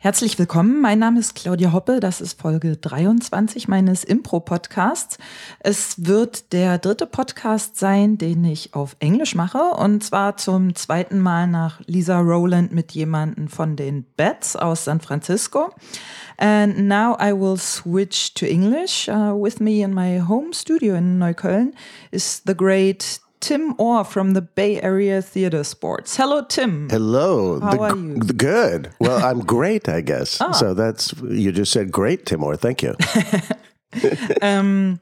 Herzlich willkommen. Mein Name ist Claudia Hoppe. Das ist Folge 23 meines Impro-Podcasts. Es wird der dritte Podcast sein, den ich auf Englisch mache. Und zwar zum zweiten Mal nach Lisa Rowland mit jemandem von den Bats aus San Francisco. And now I will switch to English. Uh, with me in my home studio in Neukölln is the great Tim Orr from the Bay Area Theater Sports. Hello, Tim. Hello. How The- are you? good. Well, I'm great, I guess. Ah. So that's you just said great, Tim Orr. Thank you.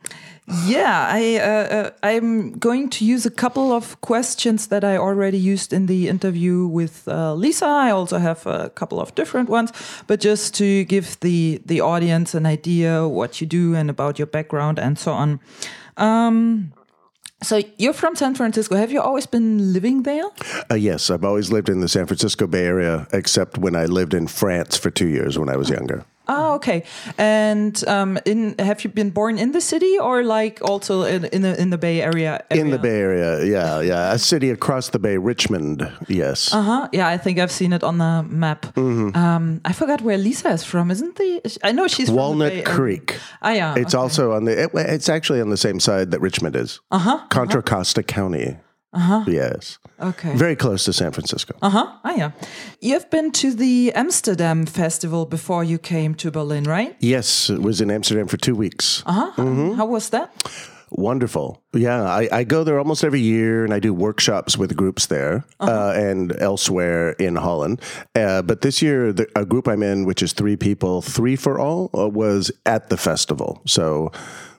Yeah, I uh, uh, I'm going to use a couple of questions that I already used in the interview with uh, Lisa. I also have a couple of different ones, but just to give the the audience an idea what you do and about your background and so on. Um, so you're from San Francisco. Have you always been living there? Uh, yes, I've always lived in the San Francisco Bay Area, except when I lived in France for two years when I was younger. Oh, okay. And um, in have you been born in the city or like also in in the, in the Bay Area? In the? Bay Area, yeah, yeah. A city across the bay, Richmond, yes. Uh-huh. Yeah, I think I've seen it on the map. Mm-hmm. Um, I forgot where Lisa is from, isn't the? I know she's from Walnut Creek. Ah, yeah. It's also on the. It, it's actually on the same side that Richmond is. Uh Uh-huh. Contra Costa County. Uh huh. Yes. okay. Very close to San Francisco. Uh huh. Ah, yeah. You've been to the Amsterdam festival before you came to Berlin, right? Yes, it was in Amsterdam for two weeks. Uh huh. Mm-hmm. How was that? Wonderful. Yeah, I, I go there almost every year and I do workshops with groups there uh and elsewhere in Holland. Uh, but this year, the, a group I'm in, which is three people, Three for All, uh, was at the festival. So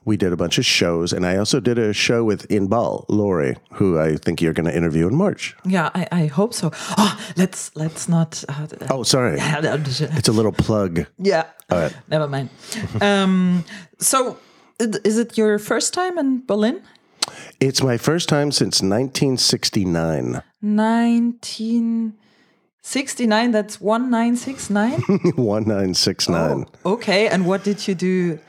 we did a bunch of shows. And I also did a show with Inbal Lori, who I think you're going to interview in March. Yeah, I, I hope so. Oh, let's let's not. Uh, Oh, sorry. It's a little plug. Yeah. All right. Never mind. um, so, is it your first time in Berlin? It's my first time since 1969. 1969. That's one nine six nine. 1969. Okay, and what did you do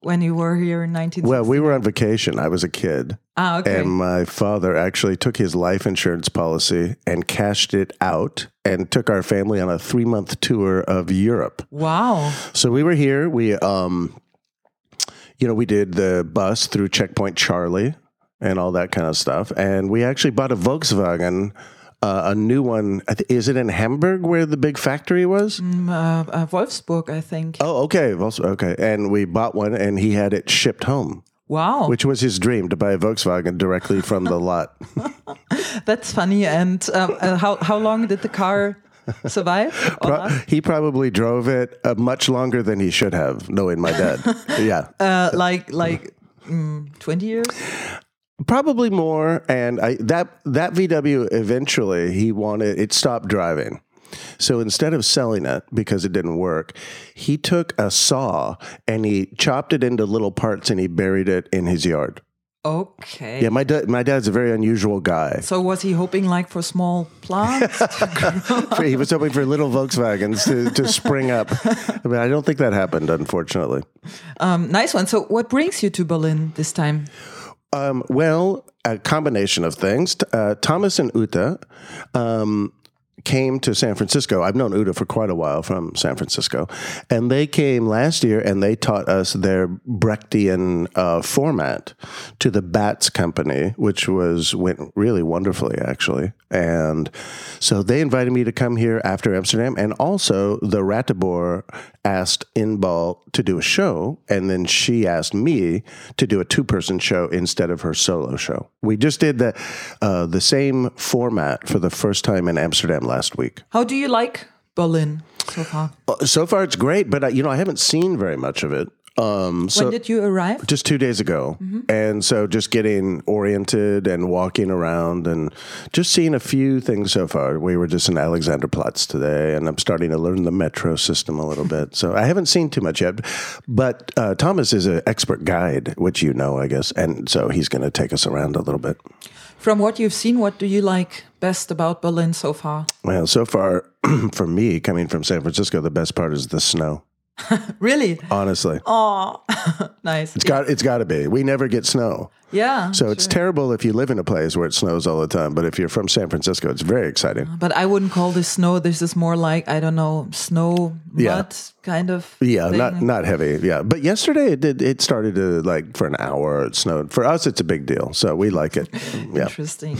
when you were here in 1960? Well, we were on vacation. I was a kid. ah, okay. And my father actually took his life insurance policy and cashed it out and took our family on a three month tour of Europe. wow. So we were here. We, um, you know, we did the bus through Checkpoint Charlie and all that kind of stuff. And we actually bought a Volkswagen, uh, a new one. Is it in Hamburg where the big factory was? Uh, uh, Wolfsburg, I think. Oh, okay. Okay. And we bought one and he had it shipped home, Wow. which was his dream to buy a Volkswagen directly from the lot. That's funny. And um, uh, how, how long did the car survive? Pro- he probably drove it uh, much longer than he should have, knowing my dad. yeah, Uh, like like mm, 20 years? probably more. And I that that VW eventually he wanted it stopped driving. So instead of selling it because it didn't work, he took a saw and he chopped it into little parts and he buried it in his yard. Okay. Yeah, my dad my dad's a very unusual guy. So was he hoping like for small plants? he was hoping for little Volkswagens to, to spring up. I mean, I don't think that happened, unfortunately. um, nice one. So what brings you to Berlin this time? Um, well, a combination of things. Uh, Thomas and Uta um, came to San Francisco. I've known Uta for quite a while from San Francisco, and they came last year and they taught us their Brechtian uh, format to the Bats Company, which was went really wonderfully actually. And so they invited me to come here after Amsterdam, and also the Ratibor asked Inbal to do a show, and then she asked me to do a two-person show instead of her solo show. We just did the uh, the same format for the first time in Amsterdam last week. How do you like Berlin so far? Uh, So far, it's great, but you know, I haven't seen very much of it. Um, so when did you arrive? just two days ago, and so just getting oriented and walking around and just seeing a few things so far. We were just in Alexanderplatz today, and I'm starting to learn the metro system a little bit. So I haven't seen too much yet, but uh, Thomas is an expert guide, which you know, I guess, and so he's going to take us around a little bit. From what you've seen, what do you like best about Berlin so far? Well, so far for me, coming from San Francisco, the best part is the snow. really? Honestly, Oh, nice. it's got it's got to be. We never get snow, yeah. so it's terrible if you live in a place where it snows all the time. But if you're from San Francisco, it's very exciting. but I wouldn't call this snow. This is more like I don't know, snow Yeah. mud kind of. Yeah, thing. not not heavy. Yeah, but yesterday it did. It started to like for an hour. It snowed. For us, it's a big deal, so we like it. Yeah. Interesting.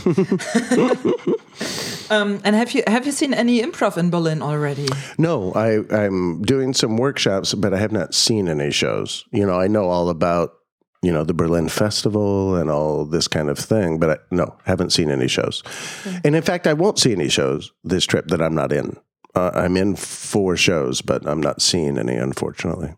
Um, and have you have you seen any improv in Berlin already? No, I I'm doing some workshops, but I have not seen any shows. You know, I know all about you know the Berlin Festival and all this kind of thing, but I, no, haven't seen any shows. And in fact, I won't see any shows this trip that I'm not in. Uh, I'm in four shows, but I'm not seeing any, unfortunately.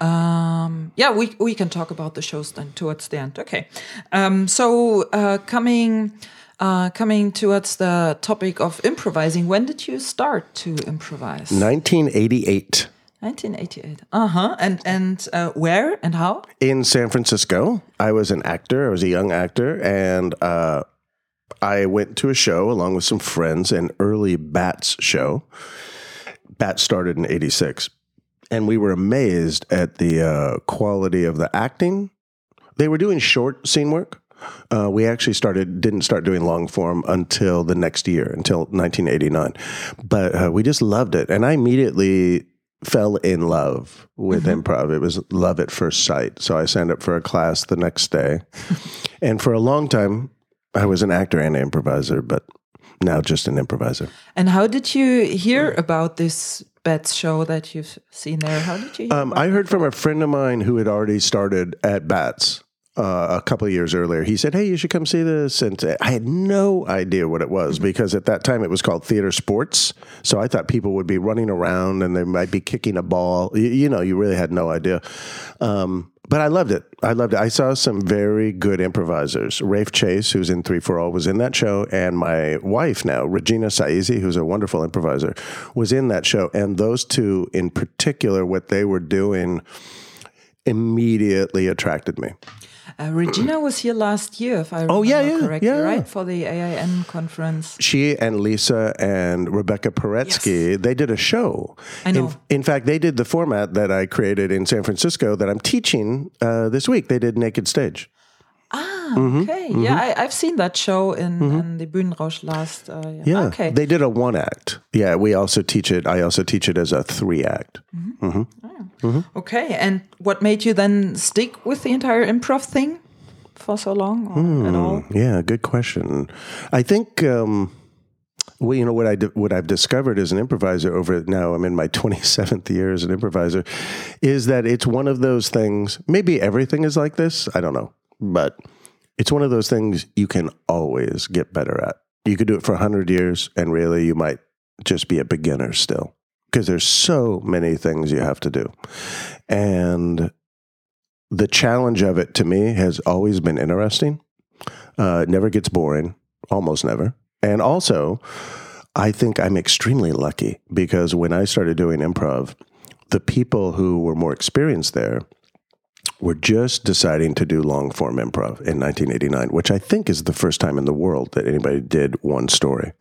Um, yeah, we we can talk about the shows then towards the end. Okay. Um, so uh, coming uh, coming towards the topic of improvising, when did you start to improvise? 1988 1988. Uh huh. And and uh, where and how? in San Francisco. I was an actor. I was a young actor, and uh, I went to a show along with some friends, an early Bats show. Bats started in '86, and we were amazed at the uh, quality of the acting. They were doing short scene work. Uh, we actually started didn't start doing long form until the next year, until 1989. But uh, we just loved it, and I immediately fell in love with improv. It was love at first sight. So I signed up for a class the next day, and for a long time, I was an actor and an improviser, but now just an improviser. And how did you hear about this Bats show that you've seen there? How did you? Hear Um, I heard from a friend of mine who had already started at Bats uh, a couple years earlier. He said, "Hey, you should come see this." And I had no idea what it was because at that time it was called theater sports. So I thought people would be running around and they might be kicking a ball. You, you know, you really had no idea. Um, but I loved it. I loved it. I saw some very good improvisers. Rafe Chase, who's in Three for All, was in that show, and my wife now, Regina Saisi, who's a wonderful improviser, was in that show. And those two, in particular, what they were doing immediately attracted me. Uh, Regina was here last year, if I remember Oh, yeah, yeah, correctly, yeah. right? For the AIN conference. She and Lisa and Rebecca Paretsky, they did a show. I know. In, in fact, they did the format that I created in San Francisco that I'm teaching uh, this week. They did Naked Stage. Ah, Mm-hmm. okay. Yeah, I, I've seen that show in, in the Bühnenrausch last. Uh, yeah. Yeah. Okay. They did a one act. Yeah, we also teach it. I also teach it as a three act. Okay. And what made you then stick with the entire improv thing for so long or at all? Yeah, good question. I think um, well, you know what I what I've discovered as an improviser over now I'm in my 27th year as an improviser is that it's one of those things. Maybe everything is like this. I don't know, but it's one of those things you can always get better at. You could do it for 100 years, and really you might just be a beginner still because there's so many things you have to do, and the challenge of it to me has always been interesting. Uh, never gets boring, almost never. And also, I think I'm extremely lucky because when I started doing improv, the people who were more experienced there were just deciding to do long form improv in 1989, which I think is the first time in the world that anybody did one story.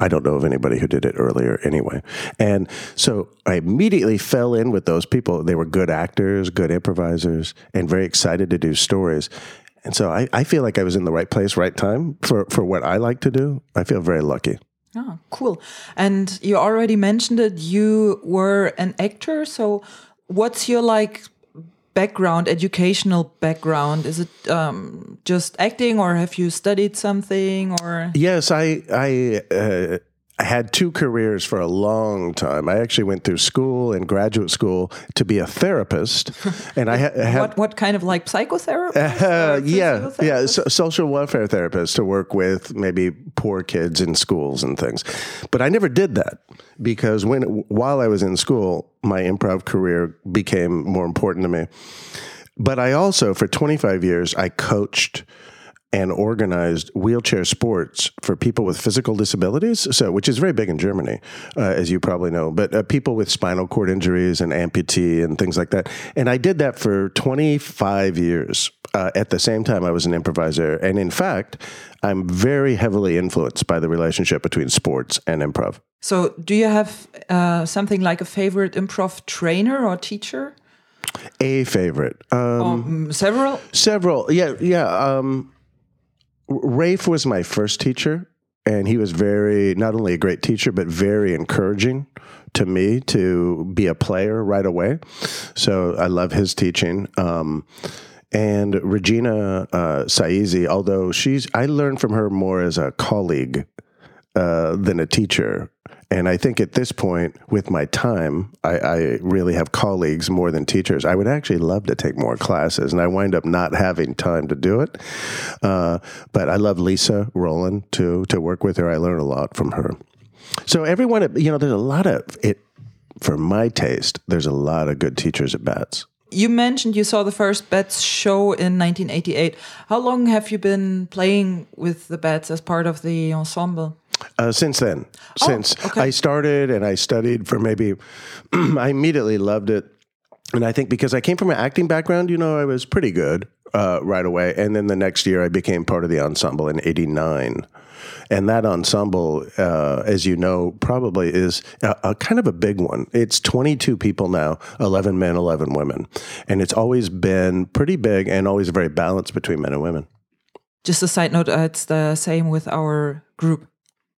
I don't know of anybody who did it earlier anyway. And so I immediately fell in with those people. They were good actors, good improvisers, and very excited to do stories. And so I, I feel like I was in the right place, right time for, for what I like to do. I feel very lucky. Oh, cool. And you already mentioned it. You were an actor. So, what's your like background, educational background? Is it um, just acting, or have you studied something? Or Yes, I I uh, I had two careers for a long time. I actually went through school and graduate school to be a therapist, and I, ha- I had what what kind of like psychotherapist? Uh, yeah, yeah, so, social welfare therapist to work with maybe poor kids in schools and things. But I never did that because when while I was in school, my improv career became more important to me. But I also, for 25 years, I coached and organized wheelchair sports for people with physical disabilities, so which is very big in Germany, uh, as you probably know. But uh, people with spinal cord injuries and amputee and things like that. And I did that for 25 years. uh, at the same time I was an improviser. And in fact, I'm very heavily influenced by the relationship between sports and improv. So, do you have uh, something like a favorite improv trainer or teacher? A favorite. Um, Um, several? Several. Yeah, yeah. Um, Rafe was my first teacher, and he was very not only a great teacher but very encouraging to me to be a player right away. So I love his teaching. Um, and Regina uh, Saisi, although she's, I learned from her more as a colleague uh, than a teacher. And I think at this point, with my time, I, I, really have colleagues more than teachers. I would actually love to take more classes, and I wind up not having time to do it. Uh, but I love Lisa Rowland too. To work with her, I learn a lot from her. So everyone, you know, there's a lot of it. For my taste, there's a lot of good teachers at Bats. You mentioned you saw the first Bats show in 1988. How long have you been playing with the Bats as part of the ensemble? Uh, since then, since okay. I started and I studied for maybe, I immediately loved it. And I think because I came from an acting background, you know, I was pretty good uh, right away. And then the next year, I became part of the ensemble in '89. And that ensemble, uh, as you know, probably is a, a, kind of a big one. It's 22 people now, 11 men, 11 women. And it's always been pretty big and always very balanced between men and women. Just a side note, uh, it's the same with our group.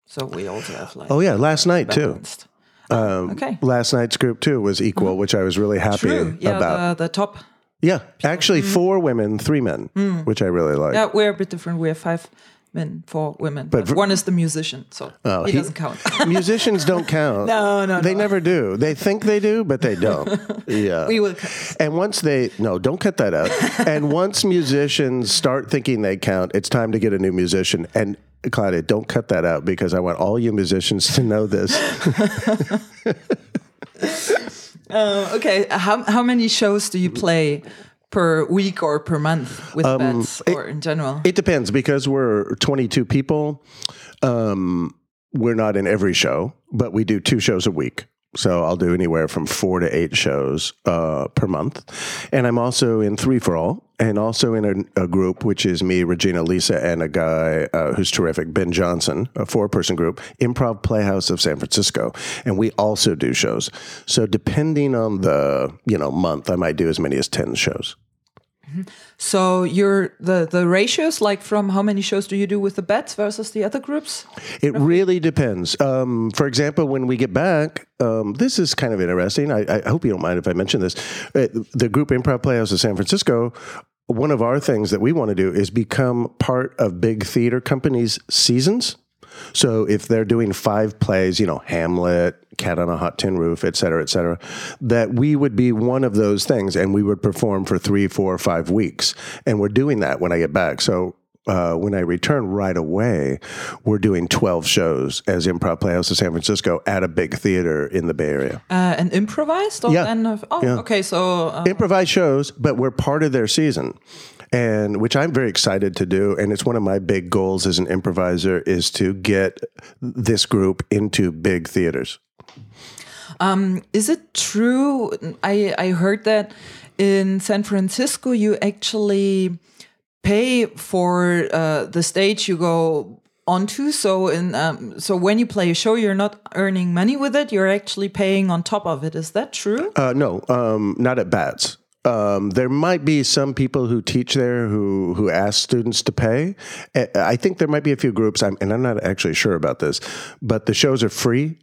So we also have like. Oh, yeah, last night balanced. too. Um, okay. Last night's group too was equal, mm-hmm. which I was really happy True. Yeah, about. The, the top. Yeah, actually, mm-hmm. four women, three men, mm. which I really like. Yeah, we're a bit different. We have five men, four women. But, But- one is the musician, so Oh, he, he- doesn't count. Musicians don't count. No, no, They no. never do. They think they do, but they don't. Yeah. we will count. And once they no, don't cut that out. and once musicians start thinking they count, it's time to get a new musician. And Claudia, don't cut that out because I want all you musicians to know this. Uh, okay, how how many shows do you play per week or per month with bats or in general? Um, It depends because we're 22 people. Um, we're not in every show, but we do two shows a week. So I'll do anywhere from four to eight shows uh, per month. And I'm also in Three for All and also in a, a group, which is me, Regina Lisa, and a guy uh, who's terrific, Ben Johnson, a four person group, Improv Playhouse of San Francisco. And we also do shows. So depending on the, you know, month, I might do as many as 10 shows. So you're the the ratios like from how many shows do you do with the bats versus the other groups? It really depends. Um, for example, when we get back, um, this is kind of interesting. I, I hope you don't mind if I mention this. Uh, the group Improv Playhouse of San Francisco. One of our things that we want to do is become part of big theater companies' seasons. So if they're doing five plays, you know, Hamlet, Cat on a Hot Tin Roof, et cetera, et cetera, that we would be one of those things and we would perform for three, four, five weeks. And we're doing that when I get back. So uh, when I return right away, we're doing 12 shows as Improv Playhouse of San Francisco at a big theater in the Bay Area. Uh, and improvised? Or Yeah. of- oh, Yeah. okay. So uh, Improvised shows, but we're part of their season. And which I'm very excited to do. And it's one of my big goals as an improviser is to get this group into big theaters. Is it true? I I heard that in San Francisco you actually pay for uh, the stage you go onto. So in um, so when you play a show, you're not earning money with it. You're actually paying on top of it. Is that true? Uh, no, um, not at Bats. Um, there might be some people who teach there who who ask students to pay. I I think there might be a few groups, I'm, and I'm not actually sure about this, but the shows are free,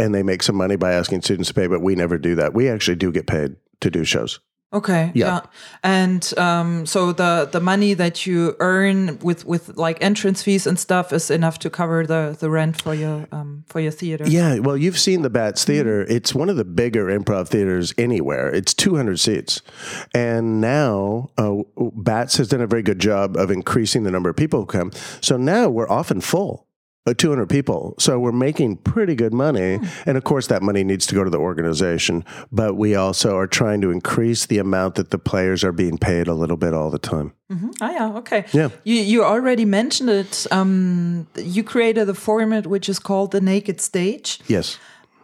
and they make some money by asking students to pay. But we never do that. We actually do get paid to do shows. Okay. Yeah. And um, so the the money that you earn with with like entrance fees and stuff is enough to cover the the rent for your um for your theater. Yeah, well, you've seen the Bats Theater. It's one of the bigger improv theaters anywhere. It's 200 seats. And now uh, Bats has done a very good job of increasing the number of people who come. So now we're often full. Uh, 200 people. So we're making pretty good money. And of course, that money needs to go to the organization. But we also are trying to increase the amount that the players are being paid a little bit all the time. Ah, yeah. Okay. Yeah. You you already mentioned it. Um, you created a format which is called the Naked Stage, Yes.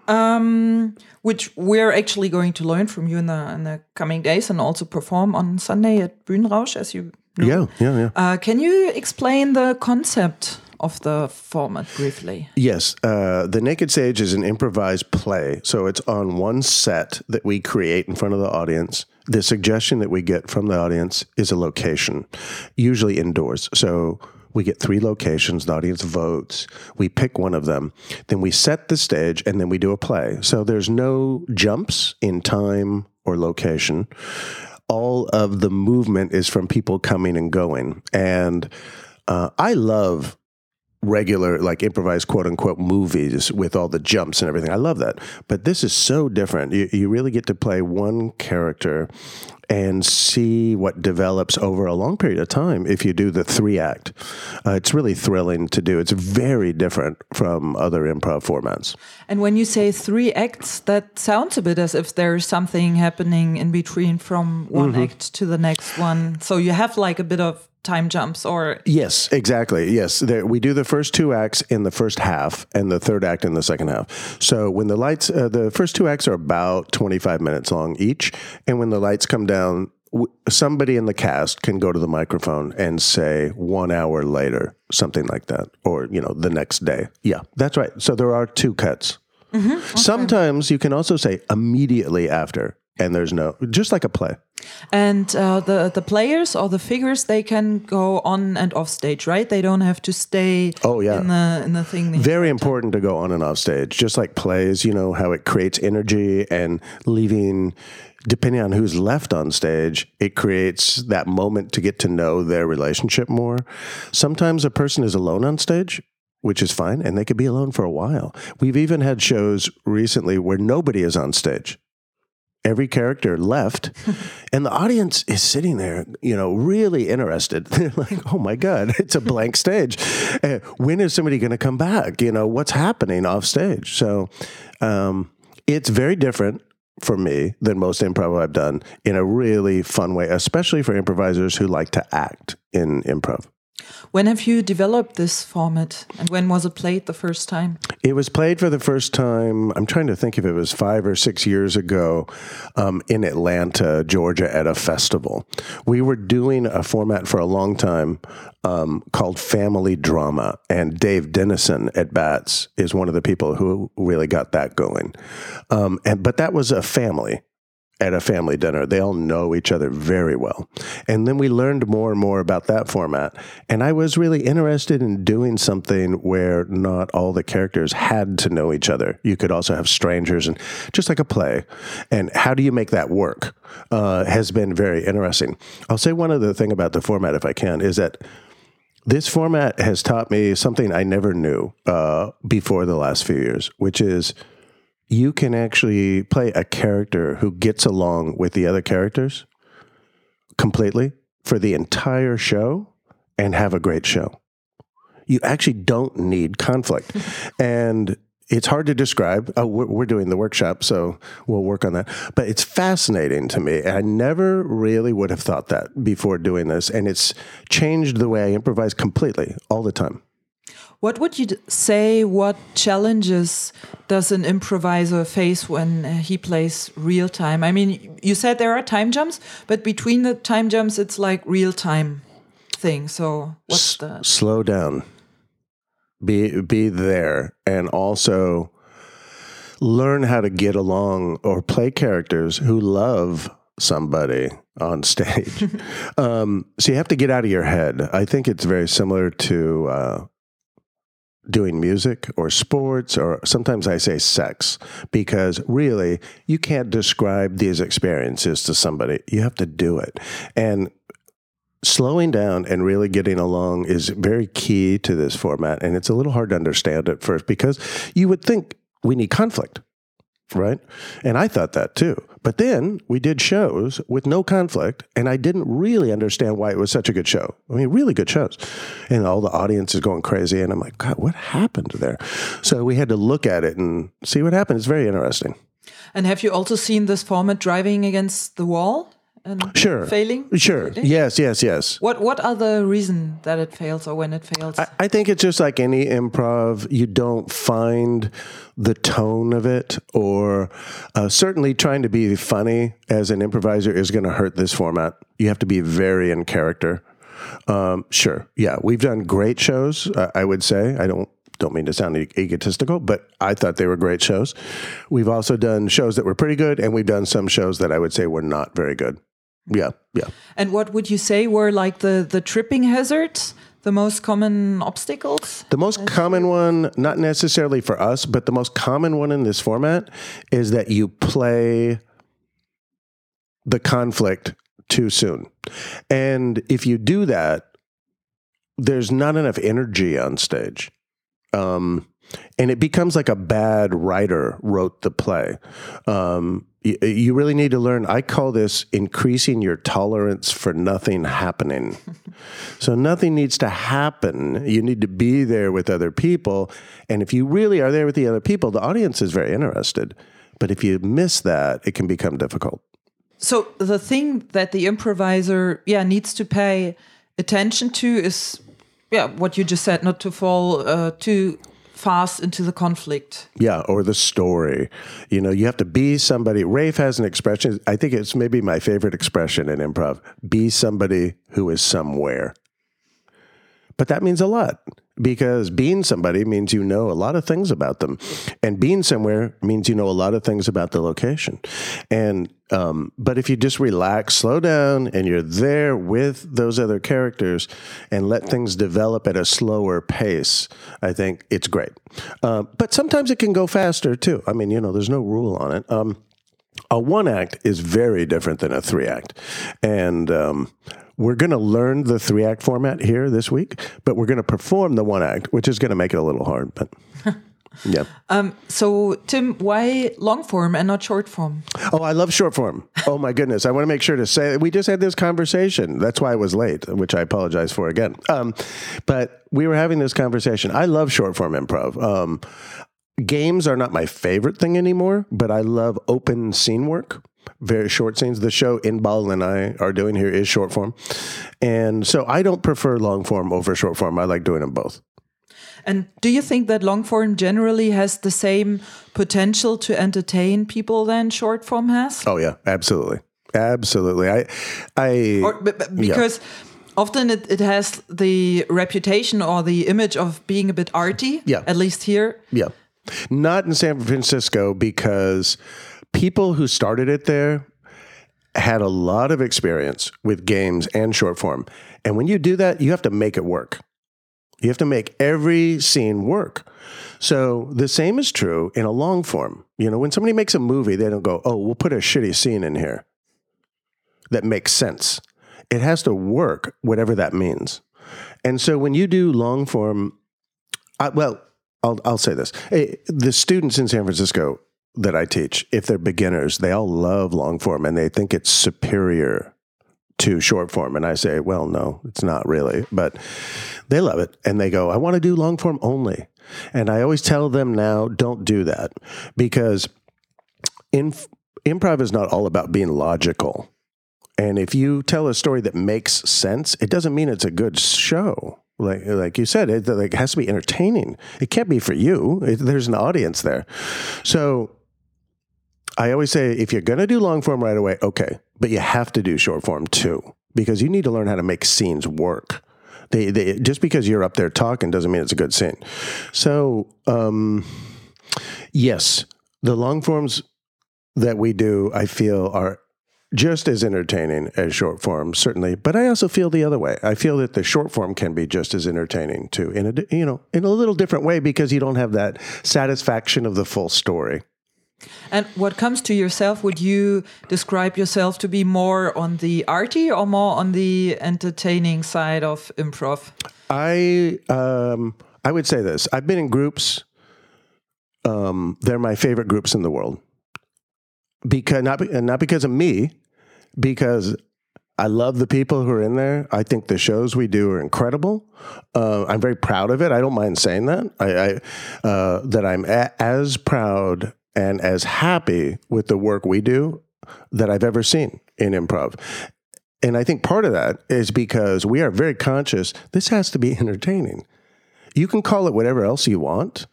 um, which we're actually going to learn from you in the in the coming days and also perform on Sunday at Bühnenrausch, as you know. Yeah, yeah, yeah. Uh, can you explain the concept of the format briefly? Yes, uh, the Naked Stage is an improvised play, so it's on one set that we create in front of the audience. The suggestion that we get from the audience is a location, usually indoors. So we get three locations, the audience votes, we pick one of them, then we set the stage, and then we do a play. So there's no jumps in time or location. All of the movement is from people coming and going. And uh, I love regular like improvised quote unquote movies with all the jumps and everything. I love that. But this is so different. You, you really get to play one character and see what develops over a long period of time if you do the three act. Uh, it's really thrilling to do. It's very different from other improv formats. And when you say three acts, that sounds a bit as if there's something happening in between from one Mm-hmm. act to the next one. So you have like a bit of time jumps or Yes, exactly. Yes, there, we do the first two acts in the first half, and the third act in the second half. So when the lights, uh, the first two acts are about twenty five minutes long each, and when the lights come down, w- somebody in the cast can go to the microphone and say one hour later, something like that, or you know the next day. Yeah, that's right. So there are two cuts. Sometimes you can also say immediately after, and there's no, just like a play. and uh, the the players or the figures they can go on and off stage, right? They don't have to stay Oh, yeah. in the in the thing. very important to go on and off stage just like plays you know how it creates energy and leaving depending on who's left on stage it creates that moment to get to know their relationship more sometimes a person is alone on stage which is fine and they could be alone for a while we've even had shows recently where nobody is on stage every character left and the audience is sitting there you know really interested. They're like oh my god it's a blank stage. Uh, when is somebody going to come back? You know what's happening off stage so um, it's very different for me than most improv i've done in a really fun way especially for improvisers who like to act in improv When have you developed this format, and when was it played the first time? It was played for the first time. I'm trying to think if it was five or six years ago um, in Atlanta, Georgia, at a festival. We were doing a format for a long time um, called Family Drama, and Dave Dennison at Bats is one of the people who really got that going. Um, and but that was a family at a family dinner. They all know each other very well. And then we learned more and more about that format. And I was really interested in doing something where not all the characters had to know each other. You could also have strangers and just like a play. And how do you make that work uh, has been very interesting. I'll say one other thing about the format, if I can, is that this format has taught me something I never knew uh, before the last few years, which is you can actually play a character who gets along with the other characters completely for the entire show and have a great show. You actually don't need conflict. and it's hard to describe. Oh, we're, we're doing the workshop, so we'll work on that. But it's fascinating to me. I never really would have thought that before doing this. And it's changed the way I improvise completely all the time. What would you say? What challenges does an improviser face when uh, he plays real time? I mean, you said there are time jumps, but between the time jumps, it's like real time thing. So what's the slow down be be there and also learn how to get along or play characters who love somebody on stage um, so you have to get out of your head i think it's very similar to uh, doing music or sports or sometimes i say sex because really you can't describe these experiences to somebody you have to do it and slowing down and really getting along is very key to this format. And it's a little hard to understand at first because you would think we need conflict, right? And I thought that too. But then we did shows with no conflict, and I didn't really understand why it was such a good show. I mean, really good shows. And all the audience is going crazy. And I'm like, God, what happened there? So we had to look at it and see what happened. It's very interesting. And have you also seen this format driving against the wall and Sure. failing? Sure. Yes, yes, yes. What What are the reason that it fails or when it fails? I, I think it's just like any improv. You don't find the tone of it, or uh, certainly trying to be funny as an improviser is going to hurt this format. You have to be very in character. Um, sure, yeah, we've done great shows. Uh, I would say I don't don't mean to sound e- egotistical, but I thought they were great shows. We've also done shows that were pretty good, and we've done some shows that I would say were not very good. Yeah, yeah. And what would you say were like the the tripping hazards? The most common obstacles? The most common one, not necessarily for us, but the most common one in this format is that you play the conflict too soon. And if you do that, there's not enough energy on stage. Um, and it becomes like a bad writer wrote the play. Um, you really need to learn. I call this increasing your tolerance for nothing happening. so nothing needs to happen. You need to be there with other people. And if you really are there with the other people, the audience is very interested. But if you miss that, it can become difficult. So the thing that the improviser, yeah, needs to pay attention to is, yeah, what you just said, not to fall uh, too fast into the conflict. Yeah, or the story. You know, you have to be somebody. Rafe has an expression. I think it's maybe my favorite expression in improv be somebody who is somewhere. But that means a lot because being somebody means you know a lot of things about them, and being somewhere means you know a lot of things about the location. And um, but if you just relax, slow down, and you're there with those other characters and let things develop at a slower pace, I think it's great. Uh, but sometimes it can go faster too. I mean, you know, there's no rule on it. Um, a one act is very different than a three act, and um, we're going to learn the three act format here this week, but we're going to perform the one act, which is going to make it a little hard. But yeah. Um, so, Tim, why long form and not short form? Oh, I love short form. Oh my goodness! I want to make sure to say we just had this conversation. That's why I was late, which I apologize for again. Um, but we were having this conversation. I love short form improv. Um, games are not my favorite thing anymore, but I love open scene work very short scenes. The show in Inbal and I are doing here is short form. And so I don't prefer long form over short form. I like doing them both. And do you think that long form generally has the same potential to entertain people than short form has? Oh yeah, absolutely. Absolutely. I I or, because yeah. often it, it has the reputation or the image of being a bit arty. Yeah. At least here. Yeah. Not in San Francisco because people who started it there had a lot of experience with games and short form. And when you do that, you have to make it work. You have to make every scene work. So the same is true in a long form. You know, when somebody makes a movie, they don't go, oh, we'll put a shitty scene in here that makes sense. It has to work, whatever that means. And so when you do long form, I, well, I'll, I'll say this. Eh, the students in San Francisco that I teach, if they're beginners, they all love long form and they think it's superior to short form. And I say, well, no, it's not really, but they love it. And they go, I want to do long form only. And I always tell them now, don't do that because in, improv is not all about being logical. And if you tell a story that makes sense, it doesn't mean it's a good show. Like like you said, it, it has to be entertaining. It can't be for you. It, there's an audience there. So I always say if you're going to do long form right away, okay, but you have to do short form too because you need to learn how to make scenes work. They, they just because you're up there talking doesn't mean it's a good scene. So, um, yes, the long forms that we do, I feel, are just as entertaining as short form, certainly. But I also feel the other way. I feel that the short form can be just as entertaining too, in a you know in a little different way because you don't have that satisfaction of the full story. And what comes to yourself, would you describe yourself to be more on the arty or more on the entertaining side of improv? I um, I would say this. I've been in groups. Um, they're my favorite groups in the world because not not because of me, because I love the people who are in there. I think the shows we do are incredible. Uh, I'm very proud of it. I don't mind saying that. I, I uh, that I'm a- as proud and as happy with the work we do that I've ever seen in improv. And I think part of that is because we are very conscious this has to be entertaining. You can call it whatever else you want,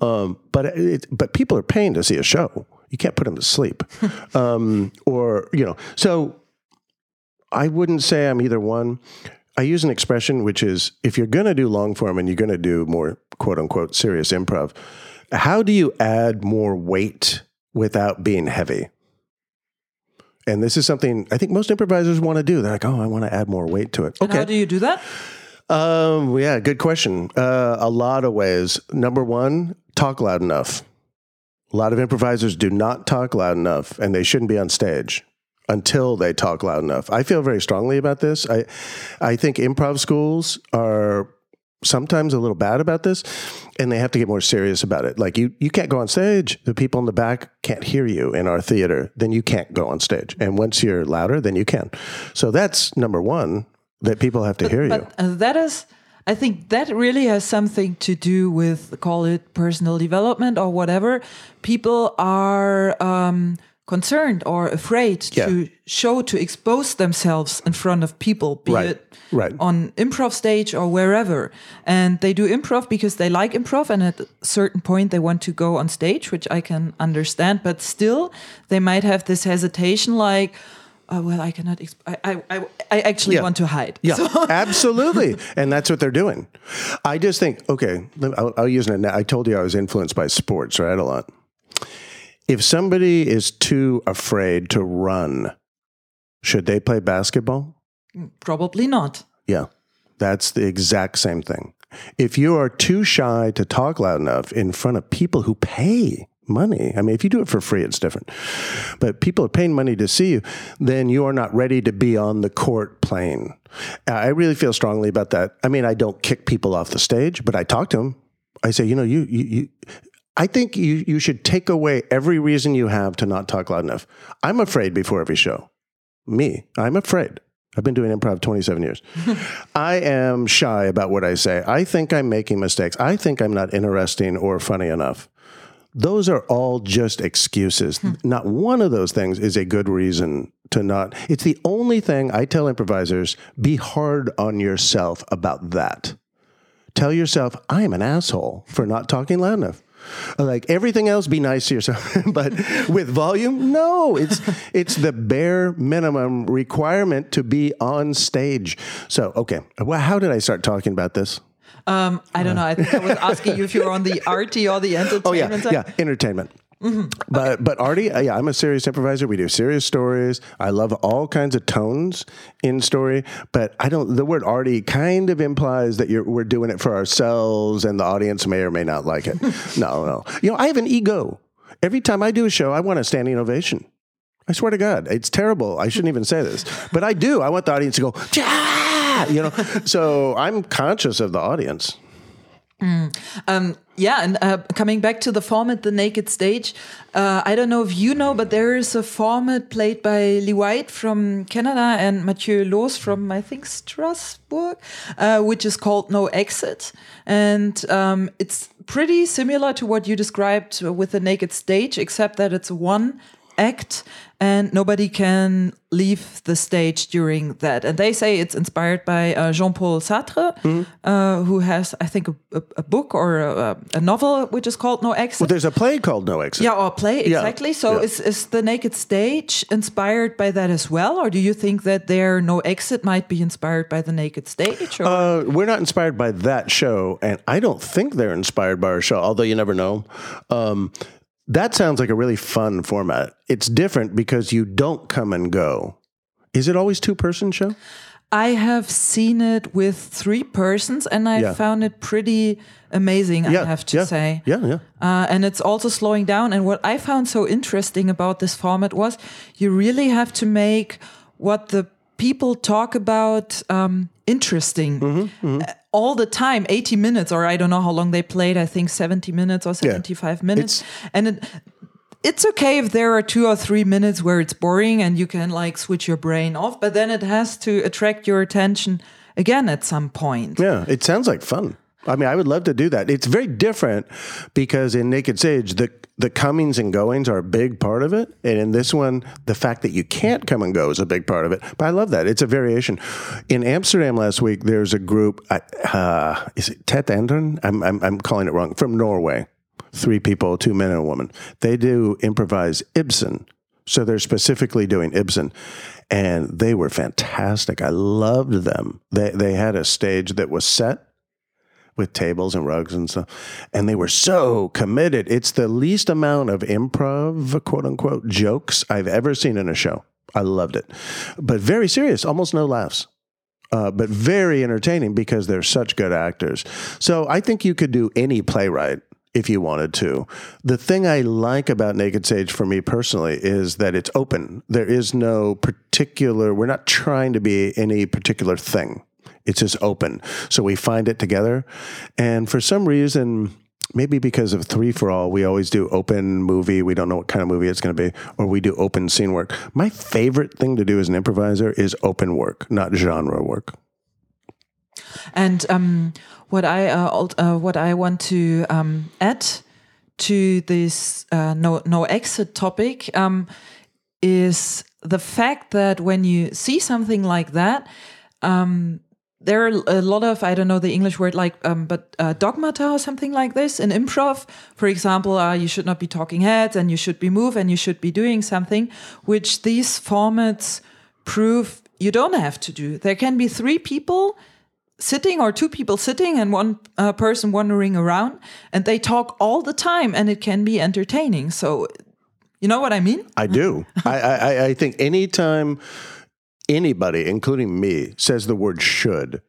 um, but it, but people are paying to see a show. You can't put them to sleep, um, or you know. So I wouldn't say I'm either one. I use an expression which is if you're going to do long form and you're going to do more quote unquote serious improv, how do you add more weight without being heavy? And this is something I think most improvisers want to do. They're like, oh, I want to add more weight to it. And Okay. how do you do that? Um, yeah, good question. Uh, a lot of ways. Number one, talk loud enough. A lot of improvisers do not talk loud enough, and they shouldn't be on stage until they talk loud enough. I feel very strongly about this. I, I think improv schools are sometimes a little bad about this, and they have to get more serious about it. Like you, you can't go on stage. The people in the back can't hear you in our theater. Then you can't go on stage. And once you're louder, then you can. So that's number one that people have to hear you. But uh, that is, I think that really has something to do with call it personal development or whatever. People are um, concerned or afraid Yeah. to show to expose themselves in front of people, be Right, it right. on improv stage or wherever. And they do improv because they like improv, and at a certain point they want to go on stage, which I can understand. But still, they might have this hesitation, like. Oh, well, I cannot. Exp- I, I, I, actually Yeah. want to hide. Yeah, absolutely. And that's what they're doing. I just think, okay, I'll, I'll use an. I told you I was influenced by sports, right? A lot. If somebody is too afraid to run, should they play basketball? Mm, probably not. Yeah, that's the exact same thing. If you are too shy to talk loud enough in front of people who pay money, I mean, if you do it for free, it's different. But people are paying money to see you, then you are not ready to be on the court playing. I really feel strongly about that. I mean, I don't kick people off the stage, but I talk to them. I say, you know, you, you, you I think you, you should take away every reason you have to not talk loud enough. I'm afraid before every show. Me, I'm afraid. I've been doing improv 27 years. I am shy about what I say. I think I'm making mistakes. I think I'm not interesting or funny enough. Those are all just excuses. Hmm. Not one of those things is a good reason to not. It's the only thing I tell improvisers be hard on yourself about that. Tell yourself, I am an asshole for not talking loud enough. Like everything else, be nice to yourself. but with volume, no, it's it's the bare minimum requirement to be on stage. So, okay, well, how did I start talking about this? Um, I don't know. I think I was asking you if you were on the arty or the entertainment Oh yeah, side. yeah, entertainment. But but arty, uh, yeah, I'm a serious improviser. We do serious stories. I love all kinds of tones in story, but I don't. The word arty kind of implies that you're we're doing it for ourselves, and the audience may or may not like it. no, no. You know, I have an ego. Every time I do a show, I want a standing ovation. I swear to God, it's terrible. I shouldn't even say this, but I do. I want the audience to go, yeah, you know. So I'm conscious of the audience. Um, yeah, and uh, coming back to the format, the naked stage, uh, I don't know if you know, but there is a format played by Lee White from Canada and Mathieu Loos from, I think, Strasbourg, uh, which is called No Exit. And um, it's pretty similar to what you described with the naked stage, except that it's one act and nobody can leave the stage during that. And they say it's inspired by uh, Jean Paul Sartre, uh, who has, I think, a, a, a book or a, a novel which is called No Exit. Well, there's a play called No Exit. yeah, or play, Yeah, exactly. So yeah. is, is the naked stage inspired by that as well? Or do you think that their No Exit might be inspired by the naked stage? Or? Uh, we're not inspired by that show, and I don't think they're inspired by our show, although you never know. Um, that sounds like a really fun format. It's different because you don't come and go. Is it always two person show? I have seen it with three persons and I Yeah. found it pretty amazing, I have to yeah, say. Yeah, yeah. Uh, and it's also slowing down. And what I found so interesting about this format was you really have to make what the people talk about um, interesting Mm-hmm, Uh, all the time 80 minutes or i don't know how long they played i think 70 minutes or 75 minutes. And it, it's okay if there are two or three minutes where it's boring and you can like switch your brain off but then it has to attract your attention again at some point. Yeah, it sounds like fun. I mean, I would love to do that. It's very different because in Naked Stage, the the comings and goings are a big part of it, and in this one, the fact that you can't come and go is a big part of it. But I love that; it's a variation. In Amsterdam last week, there's a group. Uh, is it Tet Andren? I'm, I'm I'm calling it wrong. From Norway, three people, two men and a woman. They do improvise Ibsen. So they're specifically doing Ibsen. And they were fantastic. I loved them. They, they had a stage that was set with tables and rugs and stuff. And they were so committed. It's the least amount of improv, quote unquote, jokes I've ever seen in a show. I loved it. But very serious, almost no laughs. Uh, but very entertaining because they're such good actors. So I think you could do any playwright if you wanted to. The thing I like about Naked Stage for me personally is that it's open. There is no particular, we're not trying to be any particular thing. It's just open. So we find it together. And for some reason, maybe because of Three for All, we always do open movie. We don't know what kind of movie it's going to be, or we do open scene work. My favorite thing to do as an improviser is open work, not genre work. And um, what I uh, uh, what I want to um, add to this uh, no no exit topic um, is the fact that when you see something like that. Um, there are a lot of I don't know the English word like um, but uh, dogmata or something like this in improv. For example, uh, you should not be talking heads and you should be move and you should be doing something, which these formats prove you don't have to do. There can be three people sitting or two people sitting and one uh, person wandering around and they talk all the time and it can be entertaining. So you know what I mean? I do. I, I I think anytime anybody, including me, says the word should,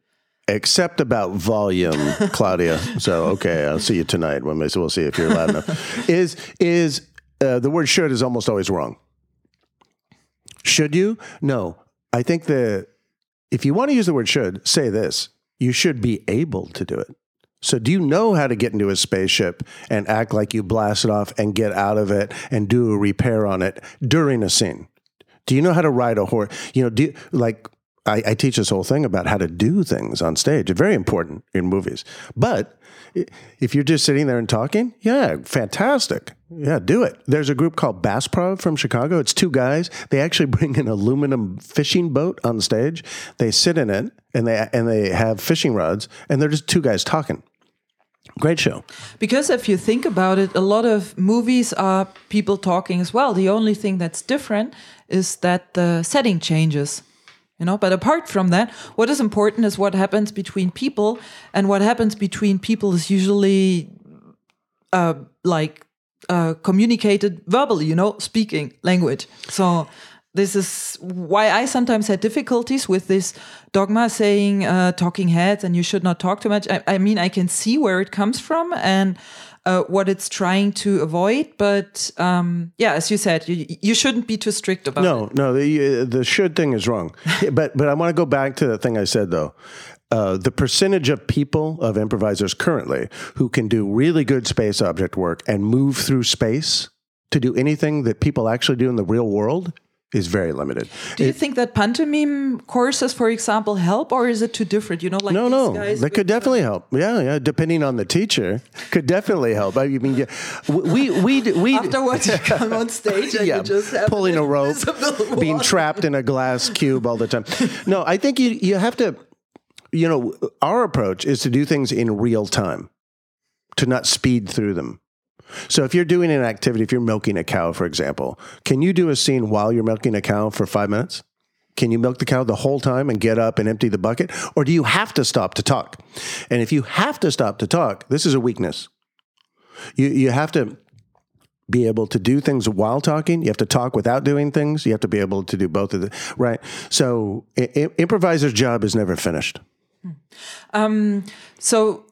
except about volume, Claudia. So okay, I'll see you tonight. When we, so we'll see if you're loud enough. Is is uh, the word should is almost always wrong. Should you? No. I think that if you want to use the word should, say this: you should be able to do it. So, do you know how to get into a spaceship and act like you blast it off and get out of it and do a repair on it during a scene? Do you know how to ride a horse? You know, do like I, I, teach this whole thing about how to do things on stage. It's very important in movies. But if you're just sitting there and talking, yeah, fantastic. Yeah, do it. There's a group called Bassprov from Chicago. It's two guys. They actually bring an aluminum fishing boat on stage. They sit in it and they and they have fishing rods and they're just two guys talking. Great show. Because if you think about it, a lot of movies are people talking as well. The only thing that's different is that the setting changes. You know, but apart from that, what is important is what happens between people, and what happens between people is usually uh, like uh, communicated verbally. You know, speaking language. So this is why I sometimes had difficulties with this dogma saying uh, talking heads and you should not talk too much. I, I mean, I can see where it comes from and uh, what it's trying to avoid, but um, yeah, as you said, you, you shouldn't be too strict about no, it. No, no, the uh, the should thing is wrong. but but I want to go back to the thing I said though. Uh, the percentage of people of improvisers currently who can do really good space object work and move through space to do anything that people actually do in the real world is very limited. Do you think that pantomime courses, for example, help, or is it too different? You know, like no, no, that could uh, definitely help. Yeah, yeah, depending on the teacher, could definitely help. I mean, yeah, we we we afterwards you come on stage and yeah, you just pulling a rope, being trapped in a glass cube all the time. No, I think you you have to. You know, our approach is to do things in real time, to not speed through them. So if you're doing an activity, if you're milking a cow, for example, can you do a scene while you're milking a cow for five minutes? Can you milk the cow the whole time and get up and empty the bucket? Or do you have to stop to talk? And if you have to stop to talk, this is a weakness. You, you have to be able to do things while talking. You have to talk without doing things. You have to be able to do both of the right. So I- improviser's job is never finished. Um, so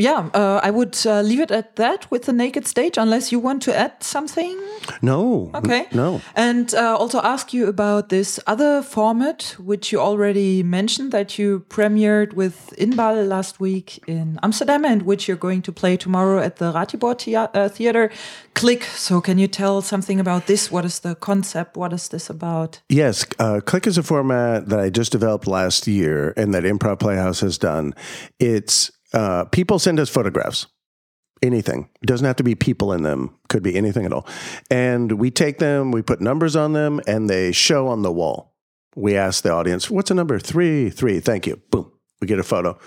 yeah, uh, I would uh, leave it at that with the naked stage, unless you want to add something. No. Okay. No. And uh, also ask you about this other format, which you already mentioned that you premiered with Inbal last week in Amsterdam, and which you're going to play tomorrow at the Ratibor uh, Theater. Click. So, can you tell something about this? What is the concept? What is this about? Yes, uh, Click is a format that I just developed last year, and that Improv Playhouse has done. It's uh, people send us photographs. Anything. It doesn't have to be people in them. Could be anything at all. And we take them we put numbers on them and they show on the wall. We ask the audience what's a number? Three three thank you. Boom. We get a photo.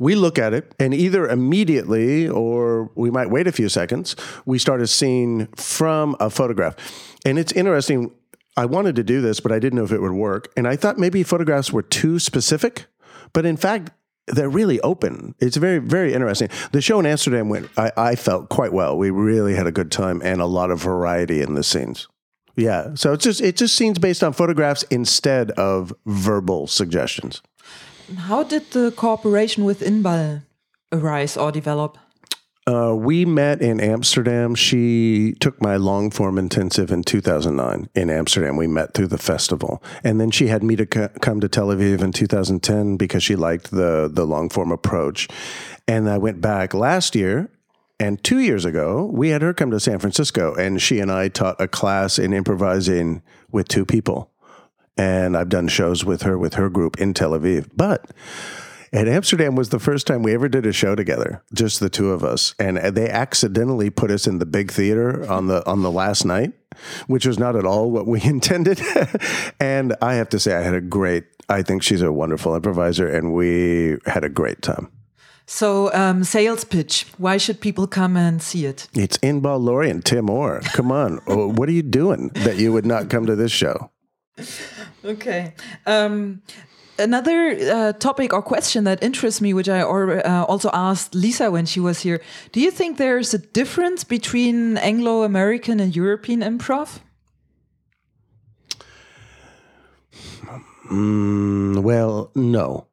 We look at it and either immediately or we might wait a few seconds we start a scene from a photograph. And it's interesting I wanted to do this, but I didn't know if it would work. And I thought maybe photographs were too specific, but in fact, they're really open. It's very, very interesting. The show in Amsterdam went, I, I felt quite well. We really had a good time and a lot of variety in the scenes. Yeah. So it's just, it's just scenes based on photographs instead of verbal suggestions. How did the cooperation with Inbal arise or develop? Uh, we met in Amsterdam. She took my long form intensive in 2009 in Amsterdam. We met through the festival, and then she had me to c- come to Tel Aviv in 2010 because she liked the the long form approach. And I went back last year, and two years ago we had her come to San Francisco, and she and I taught a class in improvising with two people. And I've done shows with her with her group in Tel Aviv, but and Amsterdam was the first time we ever did a show together, just the two of us. And they accidentally put us in the big theater on the on the last night, which was not at all what we intended. and I have to say I had a great I think she's a wonderful improviser and we had a great time. So, um, sales pitch. Why should people come and see it? It's Inbal Lori and Tim Orr. Come on. Oh, what are you doing that you would not come to this show? Okay. Um, Another uh, topic or question that interests me, which I or, uh, also asked Lisa when she was here, do you think there's a difference between Anglo American and European improv? Mm, well, no.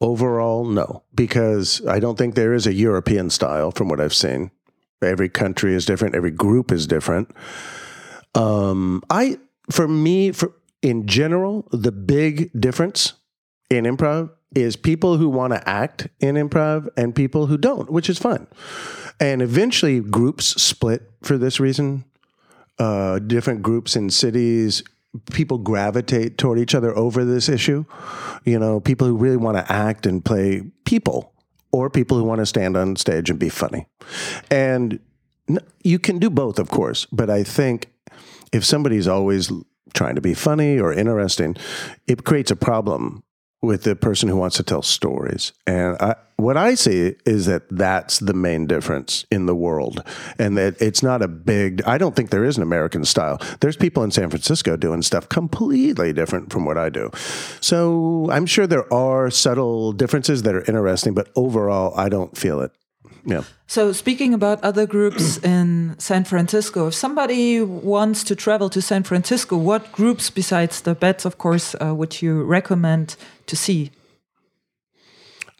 Overall, no, because I don't think there is a European style from what I've seen. Every country is different, every group is different. Um, I, for me, for in general, the big difference in improv is people who want to act in improv and people who don't, which is fun. And eventually, groups split for this reason. Uh, different groups in cities, people gravitate toward each other over this issue. You know, people who really want to act and play people, or people who want to stand on stage and be funny. And you can do both, of course, but I think if somebody's always trying to be funny or interesting, it creates a problem with the person who wants to tell stories. And I, what I see is that that's the main difference in the world. And that it's not a big, I don't think there is an American style. There's people in San Francisco doing stuff completely different from what I do. So I'm sure there are subtle differences that are interesting, but overall, I don't feel it. Yeah. So speaking about other groups in San Francisco, if somebody wants to travel to San Francisco, what groups besides the Bats, of course, uh, would you recommend to see?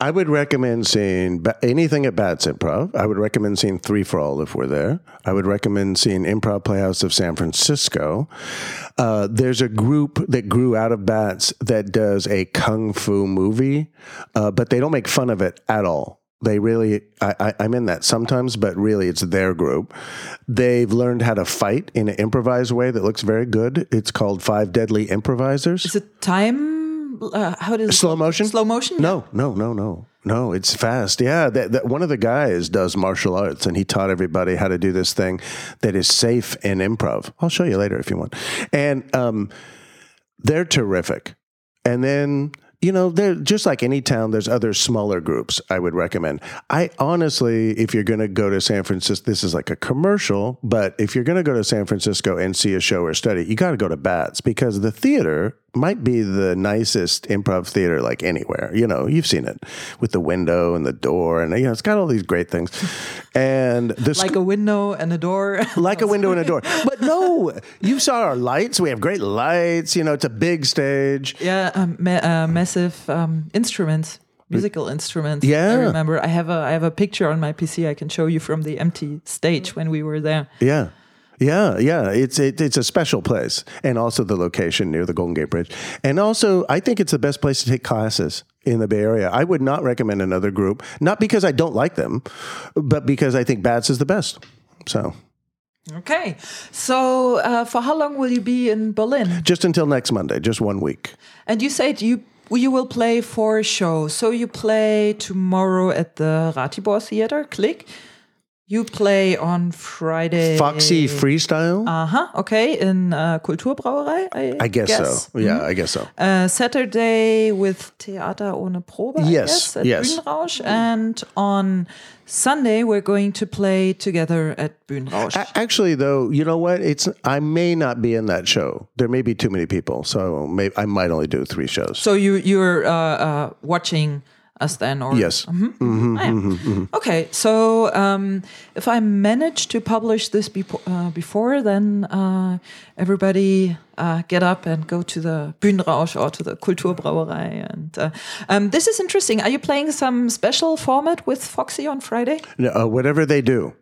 I would recommend seeing anything at Bats Improv. I would recommend seeing Three for All if we're there. I would recommend seeing Improv Playhouse of San Francisco. Uh, there's a group that grew out of Bats that does a kung fu movie, uh, but they don't make fun of it at all. They really, I, am in that sometimes, but really it's their group. They've learned how to fight in an improvised way that looks very good. It's called Five Deadly Improvisers. Is it time? Uh, how does slow motion? Slow motion? No, no, no, no. No, it's fast. Yeah, that, that, one of the guys does martial arts, and he taught everybody how to do this thing that is safe in improv. I'll show you later if you want. And um, they're terrific. And then you know, they're just like any town, there's other smaller groups I would recommend. I honestly, if you're going to go to San Francisco, this is like a commercial, but if you're going to go to San Francisco and see a show or study, you got to go to Bats because the theater might be the nicest improv theater like anywhere. You know, you've seen it with the window and the door, and you know, it's got all these great things. And the like a window and a door, like a window and a door. But no, you saw our lights. We have great lights. You know, it's a big stage. Yeah, um, ma- uh, massive um, instruments musical instruments. Yeah, I remember. I have a I have a picture on my PC. I can show you from the empty stage when we were there. Yeah, yeah, yeah, it's it, it's a special place, and also the location near the Golden Gate Bridge, and also I think it's the best place to take classes in the Bay Area. I would not recommend another group, not because I don't like them, but because I think Bats is the best. So. Okay, so uh, for how long will you be in Berlin? Just until next Monday, just one week. And you said you you will play four shows. So you play tomorrow at the Ratibor Theater, Click. You play on Friday. Foxy Freestyle. Aha, okay, in uh, Kulturbrauerei. I, I guess, guess. so. Yeah, I guess so. Uh, Saturday with Theater ohne Probe. I Yes, guess, at yes. Bühnenrausch. And on Sunday, we're going to play together at Bühnenrausch. A- Actually, though, you know what? It's I may not be in that show. There may be too many people, so may, I might only do three shows. so you you're uh, uh, watching us then, or yes. Ah, yeah. Okay, so um, if I manage to publish this bepo- uh, before, then uh, everybody uh, get up and go to the Bühnenrausch or to the Kulturbrauerei. And uh, um, this is interesting. Are you playing some special format with Foxy on Friday? No, uh, whatever they do.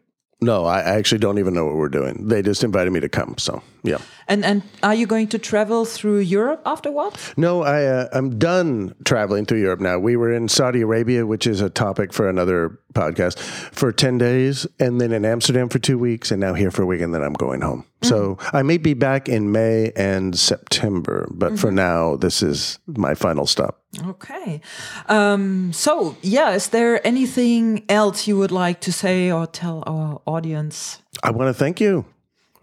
No, I I actually don't even know what we're doing. They just invited me to come. So yeah. And and are you going to travel through Europe afterwards? No, I uh, I'm done traveling through Europe now. We were in Saudi Arabia, which is a topic for another podcast, for ten days, and then in Amsterdam for two weeks, and now here for a week, and then I'm going home. So I may be back in May and September, but for now, this is my final stop. Okay. Um, so, yeah, is there anything else you would like to say or tell our audience? I want to thank you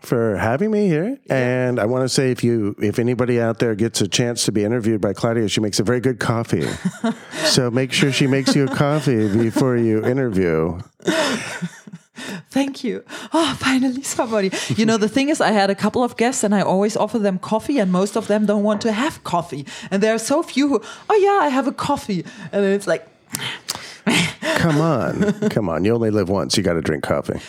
for having me here, and I want to say if you if anybody out there gets a chance to be interviewed by Claudia, she makes a very good coffee. so make sure she makes you a coffee before you interview. Thank you. Oh, finally somebody. You know, the thing is, I had a couple of guests and I always offer them coffee, and most of them don't want to have coffee. And there are so few who, oh, yeah, I have a coffee. And then it's like, Come on, come on! You only live once. You got to drink coffee.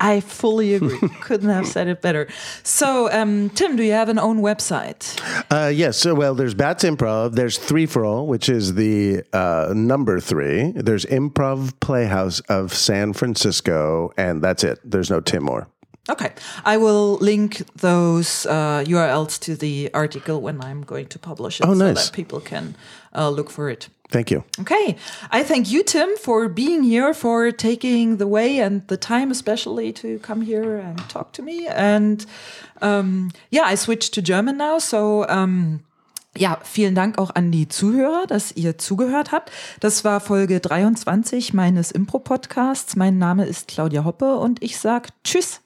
I fully agree. Couldn't have said it better. So, um, Tim, do you have an own website? Uh, yes. So, well, there's Bats Improv. There's Three for All, which is the uh, number three. There's Improv Playhouse of San Francisco, and that's it. There's no Tim Orr. Okay. I will link those uh, URLs to the article when I'm going to publish it Oh, so that people can uh, look for it. Thank you. Okay. I thank you, Tim, for being here, for taking the way and the time, especially to come here and talk to me. And um, yeah, I switched to German now. So um, ja, vielen Dank auch an die Zuhörer, dass ihr zugehört habt. Das war Folge 23 meines Impro-Podcasts. Mein Name ist Claudia Hoppe und ich sage Tschüss.